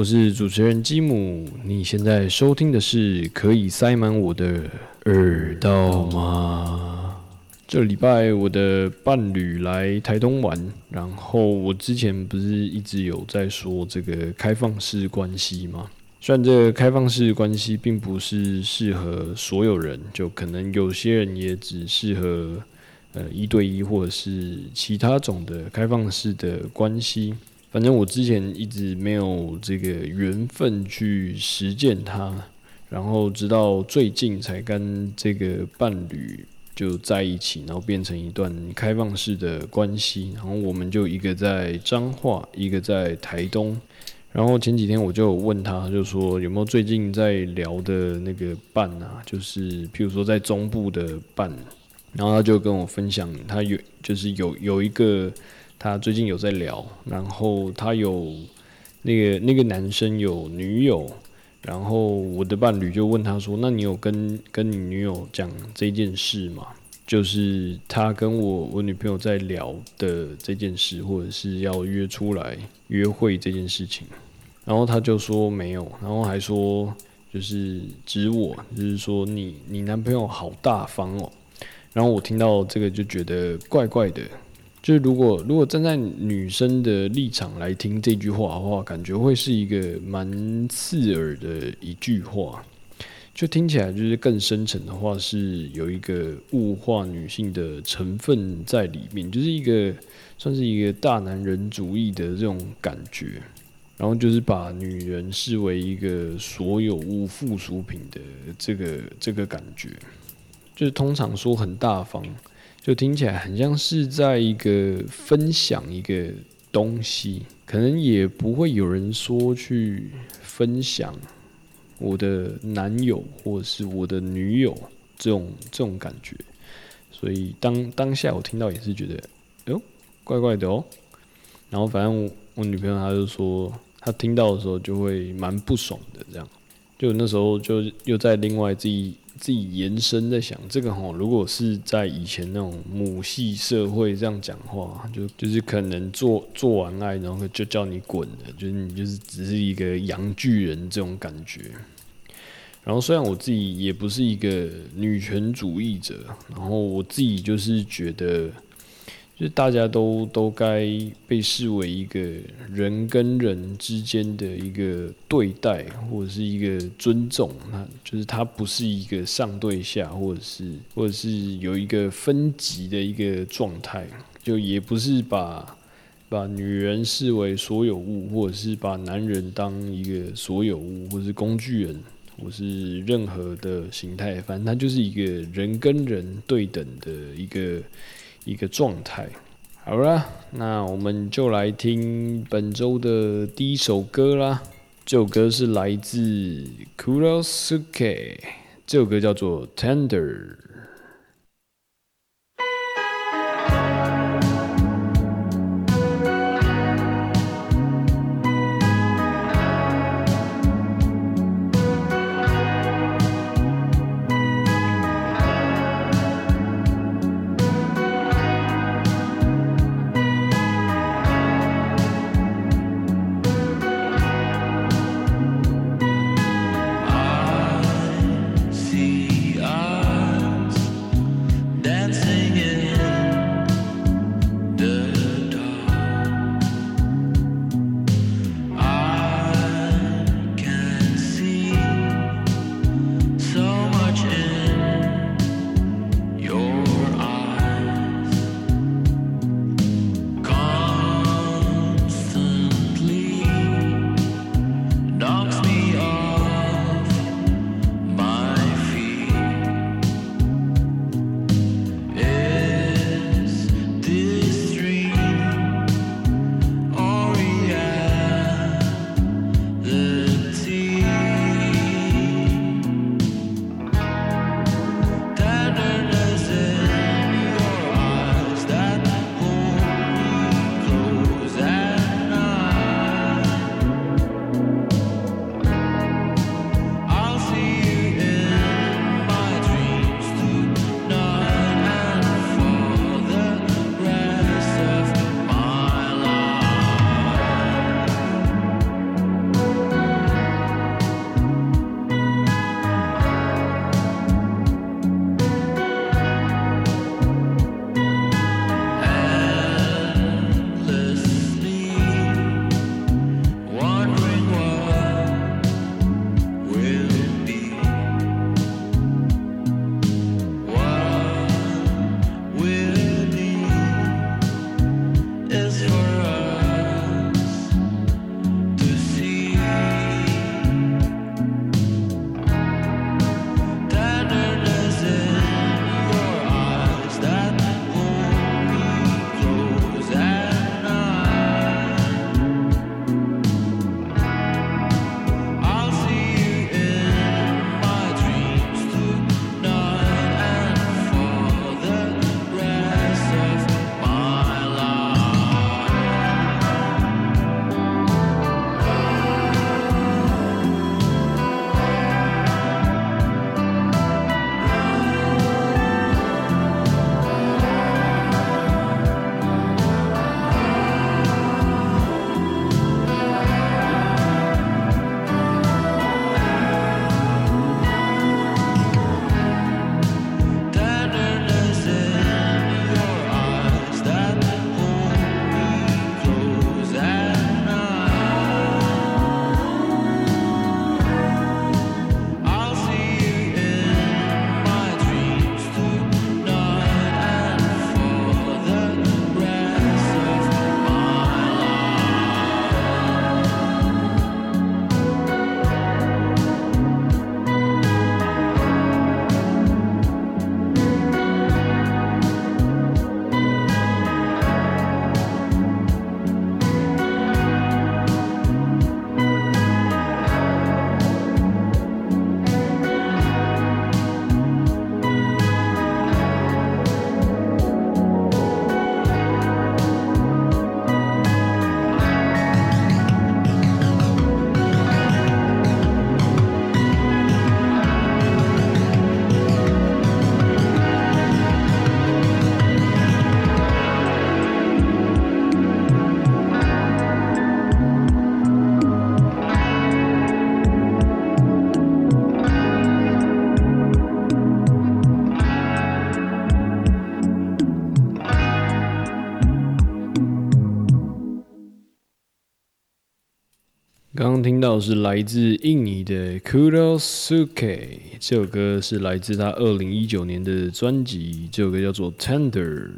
我是主持人吉姆，你现在收听的是可以塞满我的耳道吗？这礼拜我的伴侣来台东玩，然后我之前不是一直有在说这个开放式关系吗？虽然这个开放式关系并不是适合所有人，就可能有些人也只适合呃一对一或者是其他种的开放式的关系。反正我之前一直没有这个缘分去实践它，然后直到最近才跟这个伴侣就在一起，然后变成一段开放式的关系。然后我们就一个在彰化，一个在台东。然后前几天我就问他，就说有没有最近在聊的那个伴啊，就是譬如说在中部的伴。然后他就跟我分享，他有就是有有一个。他最近有在聊，然后他有那个那个男生有女友，然后我的伴侣就问他说：“那你有跟跟你女友讲这件事吗？就是他跟我我女朋友在聊的这件事，或者是要约出来约会这件事情。”然后他就说没有，然后还说就是指我，就是说你你男朋友好大方哦。然后我听到这个就觉得怪怪的。就是如果如果站在女生的立场来听这句话的话，感觉会是一个蛮刺耳的一句话，就听起来就是更深沉的话，是有一个物化女性的成分在里面，就是一个算是一个大男人主义的这种感觉，然后就是把女人视为一个所有物附属品的这个这个感觉，就是通常说很大方。就听起来很像是在一个分享一个东西，可能也不会有人说去分享我的男友或者是我的女友这种这种感觉，所以当当下我听到也是觉得，哎，怪怪的哦。然后反正我我女朋友她就说，她听到的时候就会蛮不爽的，这样，就那时候就又在另外自己。自己延伸在想这个吼，如果是在以前那种母系社会这样讲话，就就是可能做做完爱，然后就叫你滚的，就是你就是只是一个洋巨人这种感觉。然后虽然我自己也不是一个女权主义者，然后我自己就是觉得。就大家都都该被视为一个人跟人之间的一个对待，或者是一个尊重。那就是它不是一个上对下，或者是或者是有一个分级的一个状态。就也不是把把女人视为所有物，或者是把男人当一个所有物，或是工具人，或是任何的形态。反正它就是一个人跟人对等的一个。一个状态，好了，那我们就来听本周的第一首歌啦。这首歌是来自 Kurosuke，这首歌叫做 Tender。听到是来自印尼的 Kurosuke，这首歌是来自他二零一九年的专辑，这首歌叫做 Tender。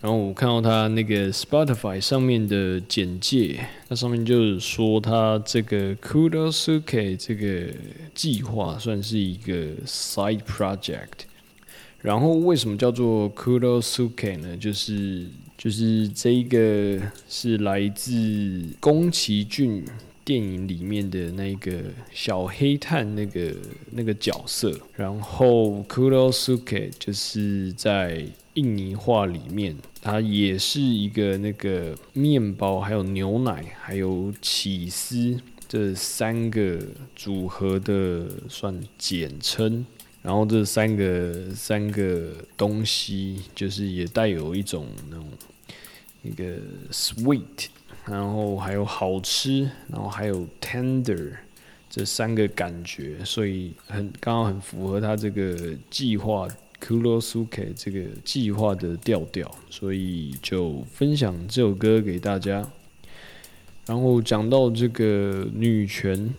然后我看到他那个 Spotify 上面的简介，那上面就是说他这个 Kurosuke 这个计划算是一个 side project。然后为什么叫做 Kurosuke 呢？就是就是这一个是来自宫崎骏电影里面的那个小黑炭那个那个角色。然后 Kurosuke 就是在印尼话里面，它也是一个那个面包，还有牛奶，还有起司这三个组合的算简称。然后这三个三个东西，就是也带有一种那种一个 sweet，然后还有好吃，然后还有 tender 这三个感觉，所以很刚好很符合他这个计划 Kurosuke 这个计划的调调，所以就分享这首歌给大家。然后讲到这个女权。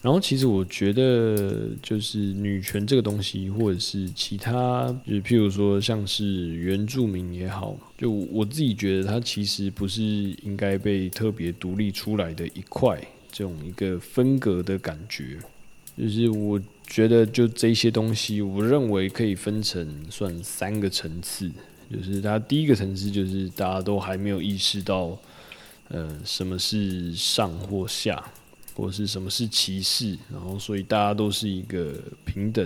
然后，其实我觉得，就是女权这个东西，或者是其他，就譬如说，像是原住民也好，就我自己觉得，它其实不是应该被特别独立出来的一块，这种一个分隔的感觉。就是我觉得，就这些东西，我认为可以分成算三个层次。就是它第一个层次，就是大家都还没有意识到，呃，什么是上或下。或是什么是歧视，然后所以大家都是一个平等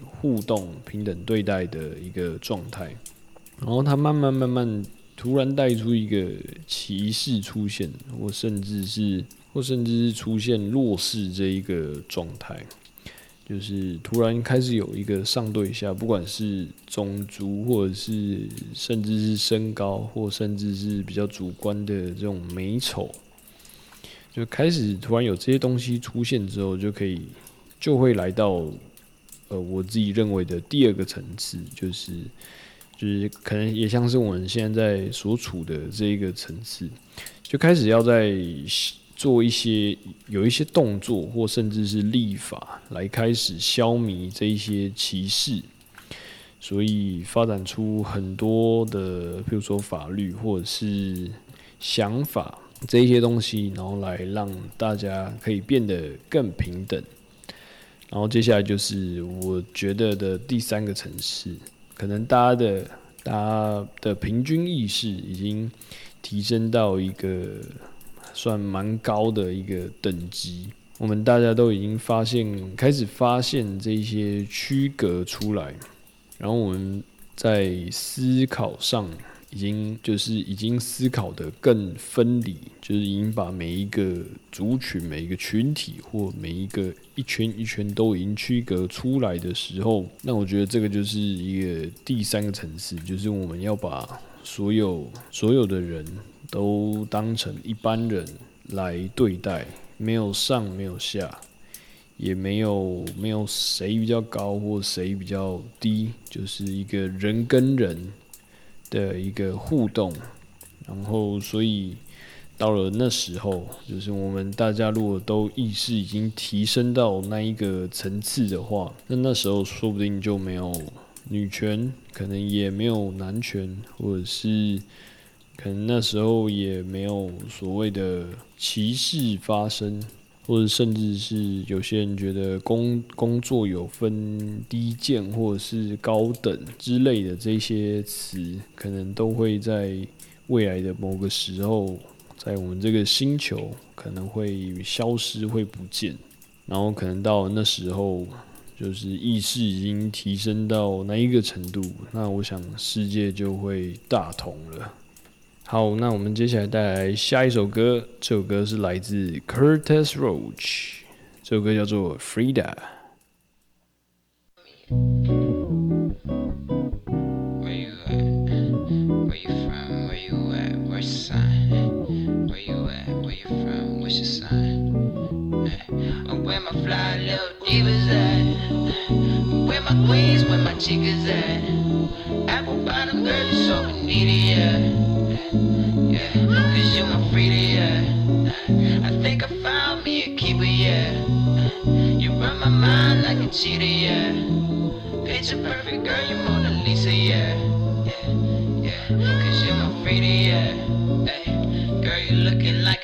互动、平等对待的一个状态，然后他慢慢慢慢突然带出一个歧视出现，或甚至是或甚至是出现弱势这一个状态，就是突然开始有一个上对下，不管是种族或者是甚至是身高，或甚至是比较主观的这种美丑。就开始突然有这些东西出现之后，就可以就会来到呃我自己认为的第二个层次，就是就是可能也像是我们现在所处的这一个层次，就开始要在做一些有一些动作，或甚至是立法来开始消弭这一些歧视，所以发展出很多的，比如说法律或者是想法。这一些东西，然后来让大家可以变得更平等。然后接下来就是我觉得的第三个层次，可能大家的大家的平均意识已经提升到一个算蛮高的一个等级。我们大家都已经发现，开始发现这些区隔出来，然后我们在思考上。已经就是已经思考的更分离，就是已经把每一个族群、每一个群体或每一个一圈一圈都已经区隔出来的时候，那我觉得这个就是一个第三个层次，就是我们要把所有所有的人都当成一般人来对待，没有上没有下，也没有没有谁比较高或谁比较低，就是一个人跟人。的一个互动，然后所以到了那时候，就是我们大家如果都意识已经提升到那一个层次的话，那那时候说不定就没有女权，可能也没有男权，或者是可能那时候也没有所谓的歧视发生。或者甚至是有些人觉得工工作有分低贱或者是高等之类的这些词，可能都会在未来的某个时候，在我们这个星球可能会消失、会不见。然后可能到那时候，就是意识已经提升到那一个程度，那我想世界就会大同了。好，那我们接下来带来下一首歌。这首歌是来自 Curtis Roach，这首歌叫做《Frida》。Yeah, cause you're my freedom, yeah. I think I found me a keeper, yeah. You run my mind like a cheetah, yeah. Picture perfect, girl, you Mona Lisa, yeah. Yeah, yeah. Cause you're my freedie, yeah. Hey, girl, you looking like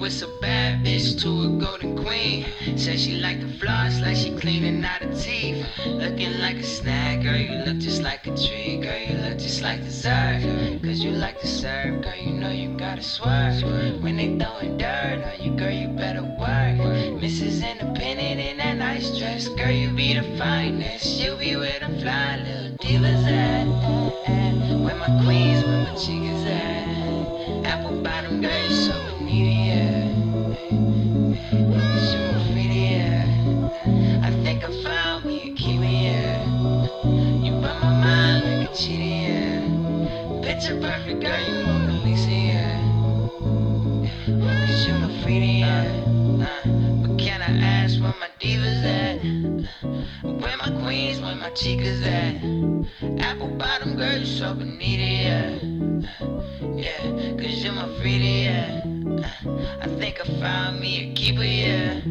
Tell a bad, bitch, to a golden queen. Said she like the floss, like she cleaning out her teeth. Looking like a snack, girl, you look just like a tree. Girl, you look just like dessert. Cause you like to serve, girl, you know you gotta swerve. When they throwing dirt on you, girl, you better work. Mrs. Independent in that nice dress, girl, you be the finest. You be where the fly little divas at. Where my queens, where my chicas at. queens, where my chicas at? Apple bottom, girl, you so bonita, yeah. Yeah, cause you're my freedie, yeah. I think I found me a keeper, yeah.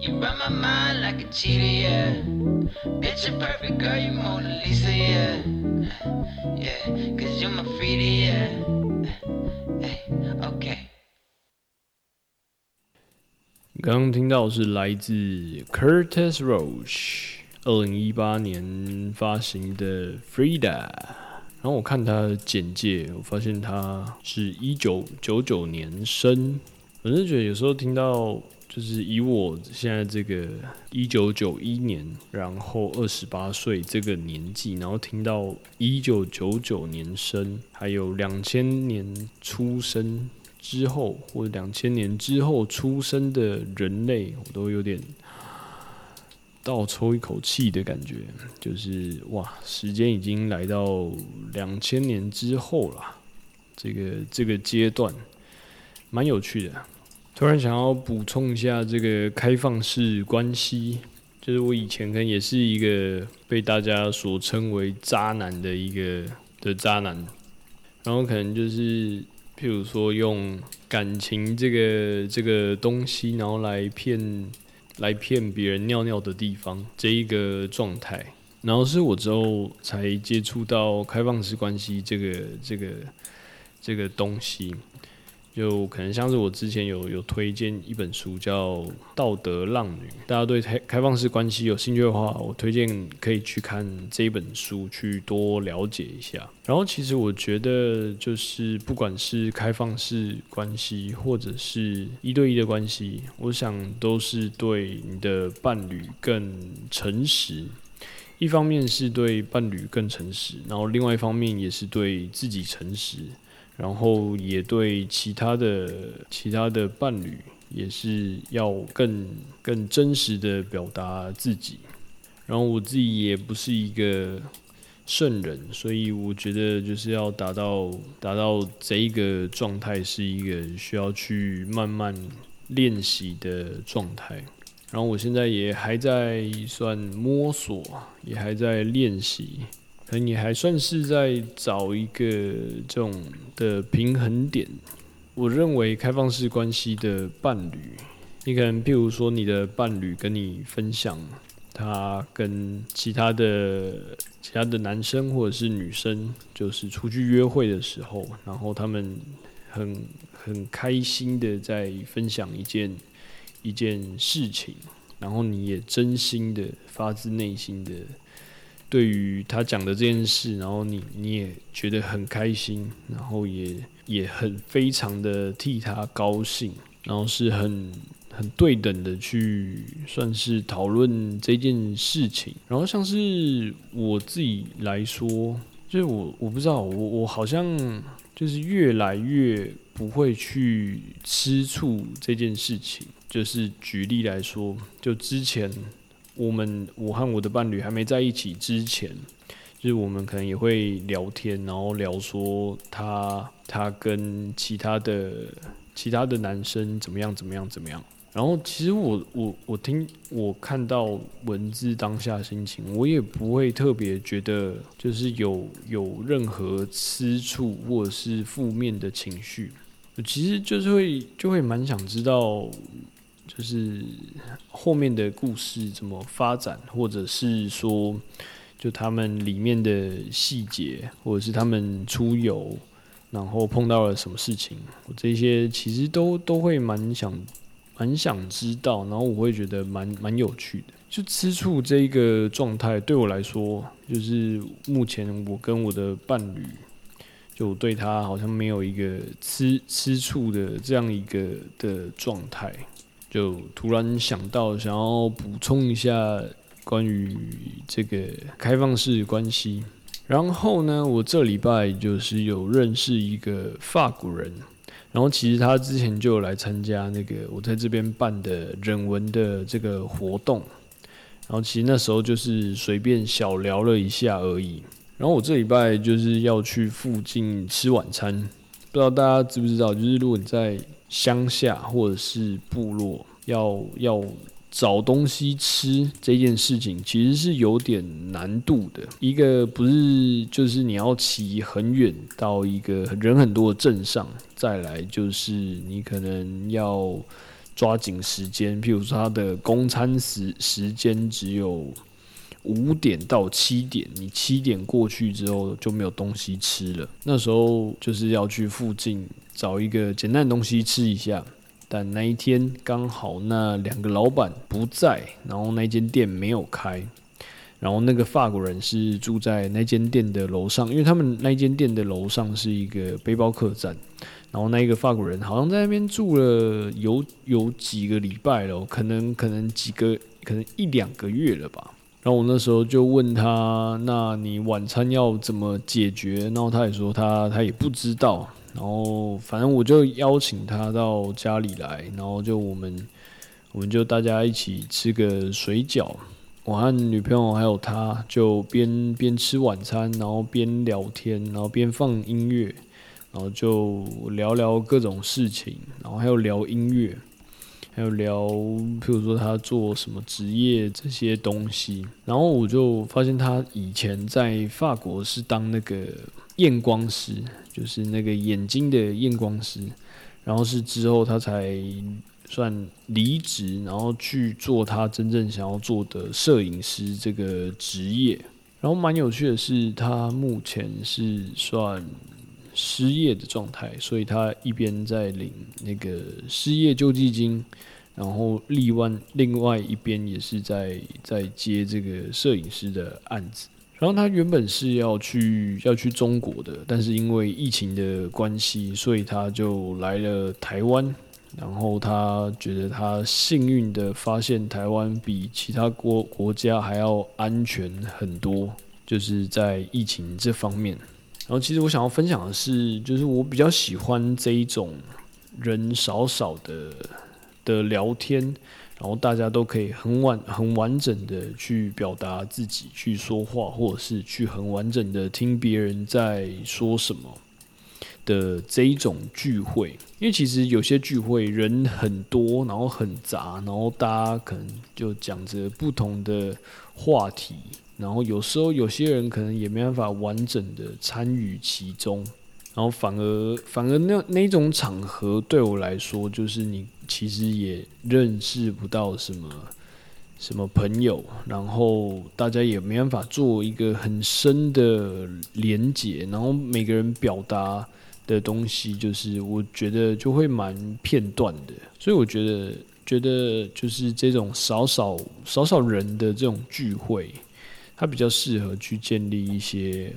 You run my mind like a cheetah, yeah. Picture perfect, girl, you Mona Lisa, yeah. Yeah, cause you're my freedie, yeah. Hey, okay. 刚刚听到是来自 Curtis Roach 二零一八年发行的 Frida，然后我看他的简介，我发现他是一九九九年生，我是觉得有时候听到就是以我现在这个一九九一年，然后二十八岁这个年纪，然后听到一九九九年生，还有两千年出生。之后或者两千年之后出生的人类，我都有点倒抽一口气的感觉，就是哇，时间已经来到两千年之后了，这个这个阶段蛮有趣的。突然想要补充一下这个开放式关系，就是我以前可能也是一个被大家所称为渣男的一个的渣男，然后可能就是。譬如说，用感情这个这个东西，然后来骗来骗别人尿尿的地方这一个状态，然后是我之后才接触到开放式关系这个这个这个东西。就可能像是我之前有有推荐一本书叫《道德浪女》，大家对开开放式关系有兴趣的话，我推荐可以去看这本书，去多了解一下。然后其实我觉得，就是不管是开放式关系，或者是一对一的关系，我想都是对你的伴侣更诚实。一方面是对伴侣更诚实，然后另外一方面也是对自己诚实。然后也对其他的其他的伴侣也是要更更真实的表达自己。然后我自己也不是一个圣人，所以我觉得就是要达到达到这一个状态，是一个需要去慢慢练习的状态。然后我现在也还在算摸索，也还在练习。可能你还算是在找一个这种的平衡点。我认为开放式关系的伴侣，你可能譬如说你的伴侣跟你分享他跟其他的其他的男生或者是女生，就是出去约会的时候，然后他们很很开心的在分享一件一件事情，然后你也真心的发自内心的。对于他讲的这件事，然后你你也觉得很开心，然后也也很非常的替他高兴，然后是很很对等的去算是讨论这件事情。然后像是我自己来说，就是我我不知道，我我好像就是越来越不会去吃醋这件事情。就是举例来说，就之前。我们我和我的伴侣还没在一起之前，就是我们可能也会聊天，然后聊说他他跟其他的其他的男生怎么样怎么样怎么样。然后其实我我我听我看到文字当下心情，我也不会特别觉得就是有有任何吃醋或者是负面的情绪。其实就是会就会蛮想知道，就是后面的故事怎么发展，或者是说，就他们里面的细节，或者是他们出游，然后碰到了什么事情，这些其实都都会蛮想蛮想知道，然后我会觉得蛮蛮有趣的。就吃醋这一个状态对我来说，就是目前我跟我的伴侣。就对他好像没有一个吃吃醋的这样一个的状态，就突然想到想要补充一下关于这个开放式关系。然后呢，我这礼拜就是有认识一个法国人，然后其实他之前就有来参加那个我在这边办的人文的这个活动，然后其实那时候就是随便小聊了一下而已。然后我这礼拜就是要去附近吃晚餐，不知道大家知不知道，就是如果你在乡下或者是部落，要要找东西吃这件事情，其实是有点难度的。一个不是就是你要骑很远到一个人很多的镇上，再来就是你可能要抓紧时间，譬如说他的公餐时时间只有。五点到七点，你七点过去之后就没有东西吃了。那时候就是要去附近找一个简单的东西吃一下，但那一天刚好那两个老板不在，然后那间店没有开，然后那个法国人是住在那间店的楼上，因为他们那间店的楼上是一个背包客栈，然后那一个法国人好像在那边住了有有几个礼拜了，可能可能几个可能一两个月了吧。然后我那时候就问他：“那你晚餐要怎么解决？”然后他也说他他也不知道。然后反正我就邀请他到家里来，然后就我们我们就大家一起吃个水饺。我和女朋友还有他就边边吃晚餐，然后边聊天，然后边放音乐，然后就聊聊各种事情，然后还有聊音乐。还有聊，譬如说他做什么职业这些东西，然后我就发现他以前在法国是当那个验光师，就是那个眼睛的验光师，然后是之后他才算离职，然后去做他真正想要做的摄影师这个职业。然后蛮有趣的是，他目前是算。失业的状态，所以他一边在领那个失业救济金，然后另外另外一边也是在在接这个摄影师的案子。然后他原本是要去要去中国的，但是因为疫情的关系，所以他就来了台湾。然后他觉得他幸运的发现台湾比其他国国家还要安全很多，就是在疫情这方面。然后，其实我想要分享的是，就是我比较喜欢这一种人少少的的聊天，然后大家都可以很完很完整的去表达自己，去说话，或者是去很完整的听别人在说什么的这一种聚会。因为其实有些聚会人很多，然后很杂，然后大家可能就讲着不同的话题。然后有时候有些人可能也没办法完整的参与其中，然后反而反而那那种场合对我来说，就是你其实也认识不到什么什么朋友，然后大家也没办法做一个很深的连接，然后每个人表达的东西，就是我觉得就会蛮片段的，所以我觉得觉得就是这种少少少少人的这种聚会。它比较适合去建立一些，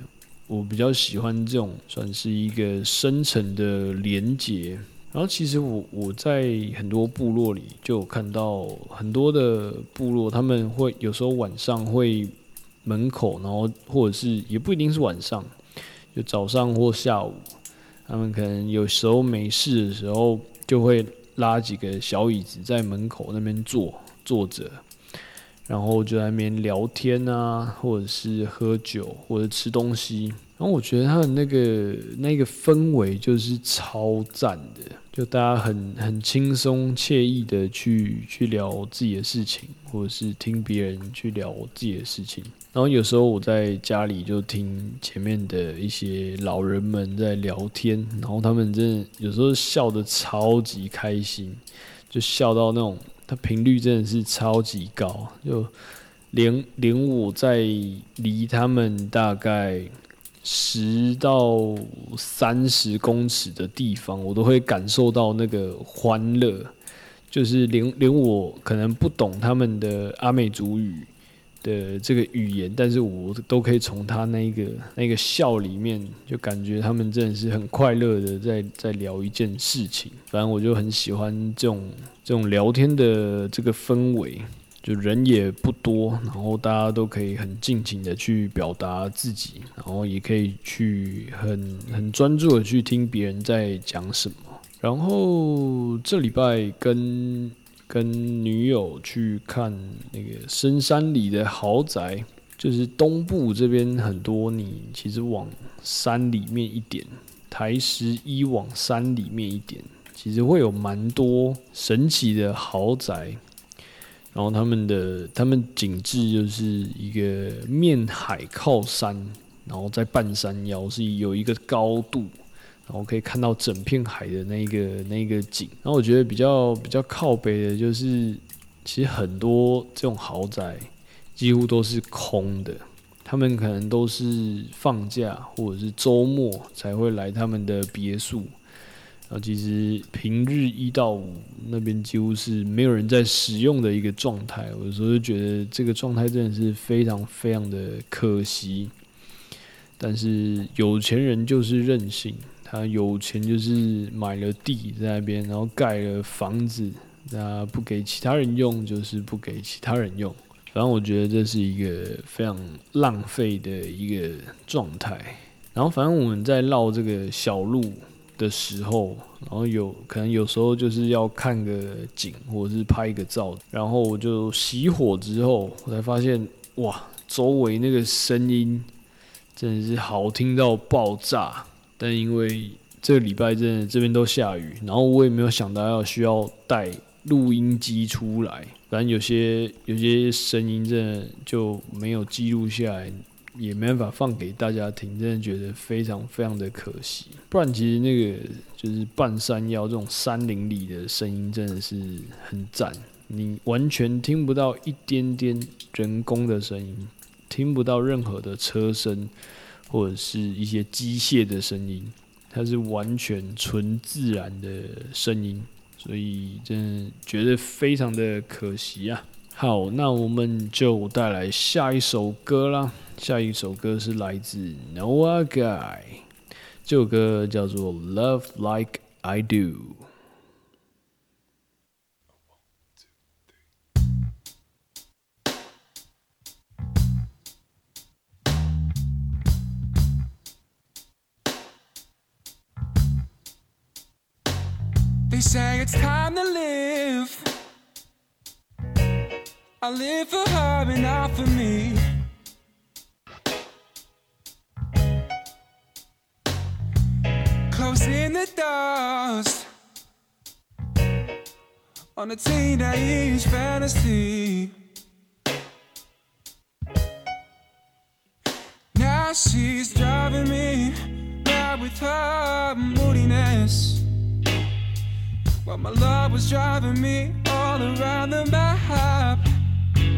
我比较喜欢这种算是一个深层的连接。然后其实我我在很多部落里就有看到很多的部落，他们会有时候晚上会门口，然后或者是也不一定是晚上，就早上或下午，他们可能有时候没事的时候，就会拉几个小椅子在门口那边坐坐着。然后就在那边聊天啊，或者是喝酒，或者吃东西。然后我觉得他的那个那个氛围就是超赞的，就大家很很轻松惬意的去去聊自己的事情，或者是听别人去聊自己的事情。然后有时候我在家里就听前面的一些老人们在聊天，然后他们真的有时候笑得超级开心，就笑到那种。他频率真的是超级高，就连连我在离他们大概十到三十公尺的地方，我都会感受到那个欢乐。就是连连我可能不懂他们的阿美族语的这个语言，但是我都可以从他那个那个笑里面，就感觉他们真的是很快乐的在在聊一件事情。反正我就很喜欢这种。这种聊天的这个氛围，就人也不多，然后大家都可以很尽情的去表达自己，然后也可以去很很专注的去听别人在讲什么。然后这礼拜跟跟女友去看那个深山里的豪宅，就是东部这边很多，你其实往山里面一点，台十一往山里面一点。其实会有蛮多神奇的豪宅，然后他们的他们景致就是一个面海靠山，然后在半山腰是有一个高度，然后可以看到整片海的那个那个景。然后我觉得比较比较靠北的就是，其实很多这种豪宅几乎都是空的，他们可能都是放假或者是周末才会来他们的别墅。然后，其实平日一到五那边几乎是没有人在使用的一个状态。有时候就觉得这个状态真的是非常非常的可惜。但是有钱人就是任性，他有钱就是买了地在那边，然后盖了房子，那不给其他人用就是不给其他人用。反正我觉得这是一个非常浪费的一个状态。然后反正我们在绕这个小路。的时候，然后有可能有时候就是要看个景，或者是拍一个照，然后我就熄火之后，我才发现哇，周围那个声音真的是好听到爆炸。但因为这个礼拜真的这边都下雨，然后我也没有想到要需要带录音机出来，反正有些有些声音真的就没有记录下来。也没办法放给大家听，真的觉得非常非常的可惜。不然其实那个就是半山腰这种山林里的声音真的是很赞，你完全听不到一点点人工的声音，听不到任何的车声或者是一些机械的声音，它是完全纯自然的声音，所以真的觉得非常的可惜啊。好，那我们就带来下一首歌啦。下一首歌是来自 Noah Guy，这首歌叫做《Love Like I Do》。They say it's time to live. I live for her and not for me. Closing the doors on a teenage fantasy. Now she's driving me mad with her moodiness. While my love was driving me all around the map.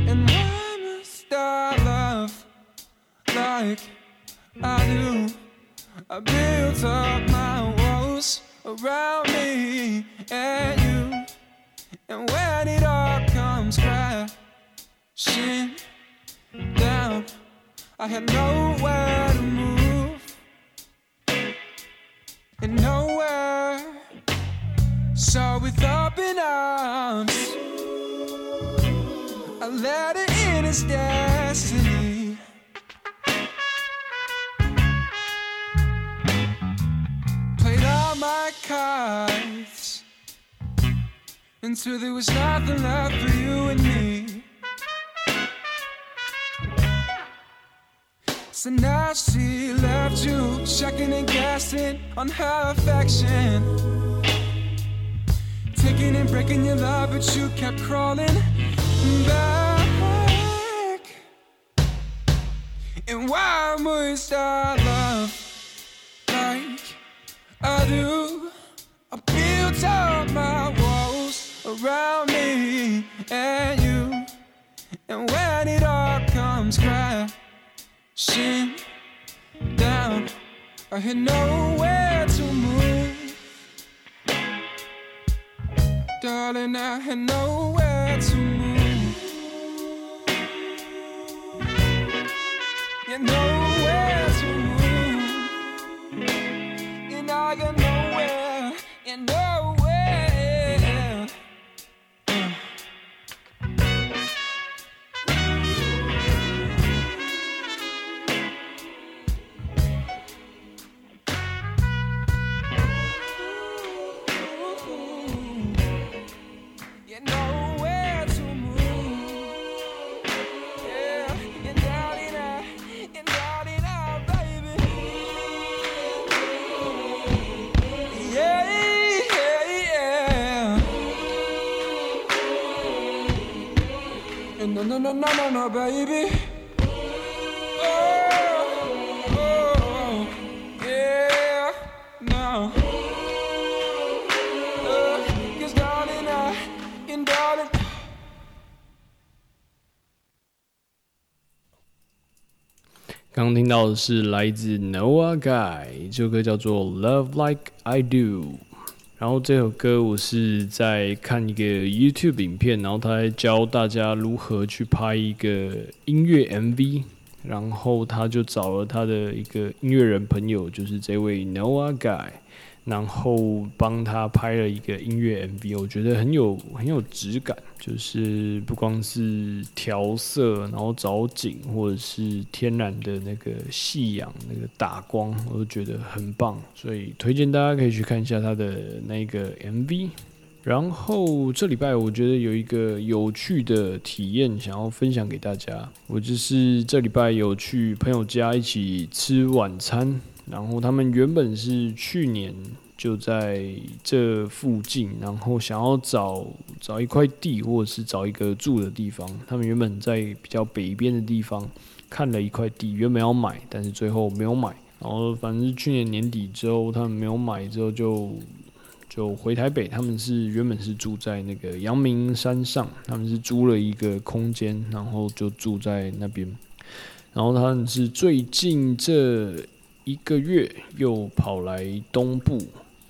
And why must I love like I do? I built up my walls around me and you. And when it all comes crashing down, I had nowhere to move and nowhere. So with open arms, I let it in its destiny. Played all my cards until there was nothing left for you and me. So now she left you, checking and guessing on her affection taking and breaking your love, but you kept crawling back. And why must I love like I do? I built up my walls around me and you. And when it all comes crashing down, I had nowhere to move. Darling, I had nowhere to move. No. know no, no, no, no, no, no, baby. Oh, oh, yeah, no. Uh, 'cause darling, I, and darling. 刚刚听到的是来自 Noah Guy，这首歌叫做《Love Like I Do》。 然后这首歌我是在看一个 YouTube 影片，然后他在教大家如何去拍一个音乐 MV，然后他就找了他的一个音乐人朋友，就是这位 Noah Guy，然后帮他拍了一个音乐 MV，我觉得很有很有质感，就是不光是调色，然后找景或者是天然的那个夕阳那个打光，我都觉得很棒，所以推荐大家可以去看一下他的那个 MV。然后这礼拜我觉得有一个有趣的体验想要分享给大家，我就是这礼拜有去朋友家一起吃晚餐，然后他们原本是去年就在这附近，然后想要找找一块地或者是找一个住的地方。他们原本在比较北边的地方看了一块地，原本要买，但是最后没有买。然后反正是去年年底之后，他们没有买之后就就回台北。他们是原本是住在那个阳明山上，他们是租了一个空间，然后就住在那边。然后他们是最近这一个月又跑来东部，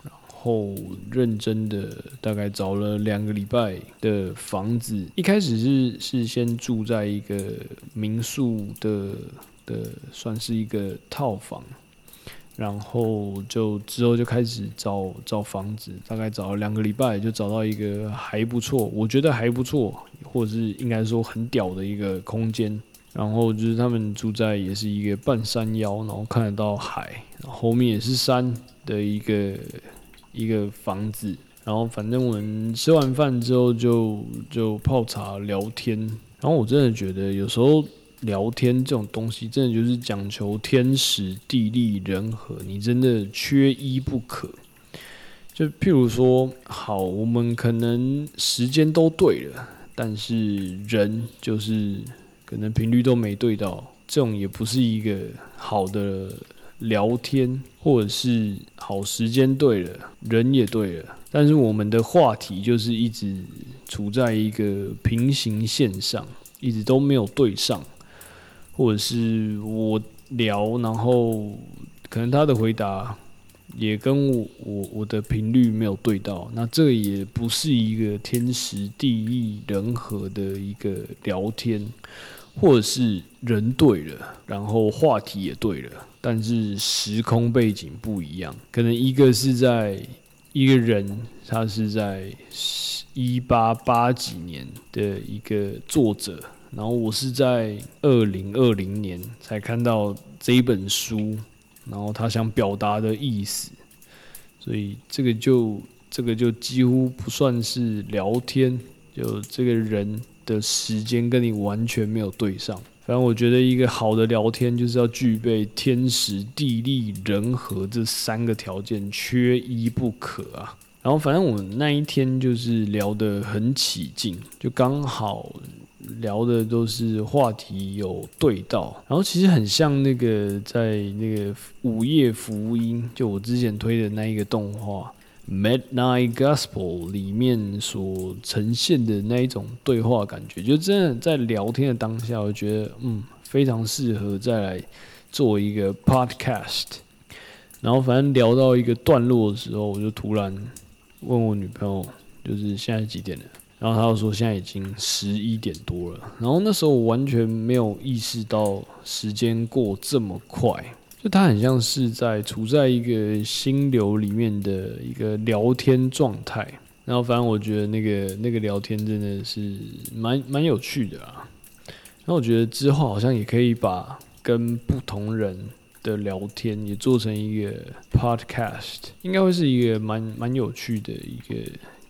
然后认真的大概找了两个礼拜的房子。一开始是是先住在一个民宿的的，算是一个套房。然后就之后就开始找找房子，大概找了两个礼拜，就找到一个还不错，我觉得还不错，或者是应该说很屌的一个空间。然后就是他们住在也是一个半山腰，然后看得到海，后后面也是山的一个一个房子。然后反正我们吃完饭之后就就泡茶聊天。然后我真的觉得有时候聊天这种东西，真的就是讲求天时地利人和，你真的缺一不可。就譬如说，好，我们可能时间都对了，但是人就是可能频率都没对到，这种也不是一个好的聊天，或者是好时间对了，人也对了，但是我们的话题就是一直处在一个平行线上，一直都没有对上。或者是我聊，然后可能他的回答也跟我我我的频率没有对到，那这也不是一个天时地利人和的一个聊天，或者是人对了，然后话题也对了，但是时空背景不一样，可能一个是在一个人，他是在一八八几年的一个作者。然后我是在二零二零年才看到这一本书，然后他想表达的意思，所以这个就这个就几乎不算是聊天，就这个人的时间跟你完全没有对上。反正我觉得一个好的聊天就是要具备天时地利人和这三个条件，缺一不可啊。然后反正我那一天就是聊得很起劲，就刚好聊的都是话题有对到，然后其实很像那个在那个午夜福音，就我之前推的那一个动画《Midnight Gospel》里面所呈现的那一种对话感觉，就真的在聊天的当下，我觉得嗯非常适合再来做一个 podcast。然后反正聊到一个段落的时候，我就突然。问我女朋友，就是现在几点了？然后她就说现在已经十一点多了。然后那时候我完全没有意识到时间过这么快，就她很像是在处在一个心流里面的一个聊天状态。然后反正我觉得那个那个聊天真的是蛮蛮有趣的啊。然后我觉得之后好像也可以把跟不同人。的聊天也做成一个 podcast，应该会是一个蛮蛮有趣的一个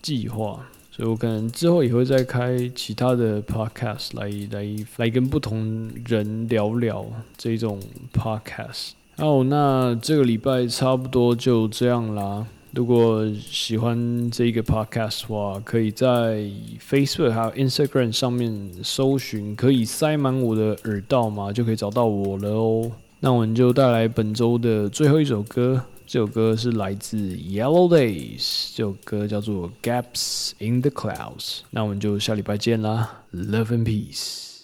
计划，所以我可能之后也会再开其他的 podcast 来来来跟不同人聊聊这种 podcast。哦，那这个礼拜差不多就这样啦。如果喜欢这个 podcast 的话，可以在 Facebook 还有 Instagram 上面搜寻，可以塞满我的耳道嘛，就可以找到我了哦。那我们就带来本周的最后一首歌，这首歌是来自 Yellow Days，这首歌叫做 Gaps in the Clouds。那我们就下礼拜见啦，Love and Peace。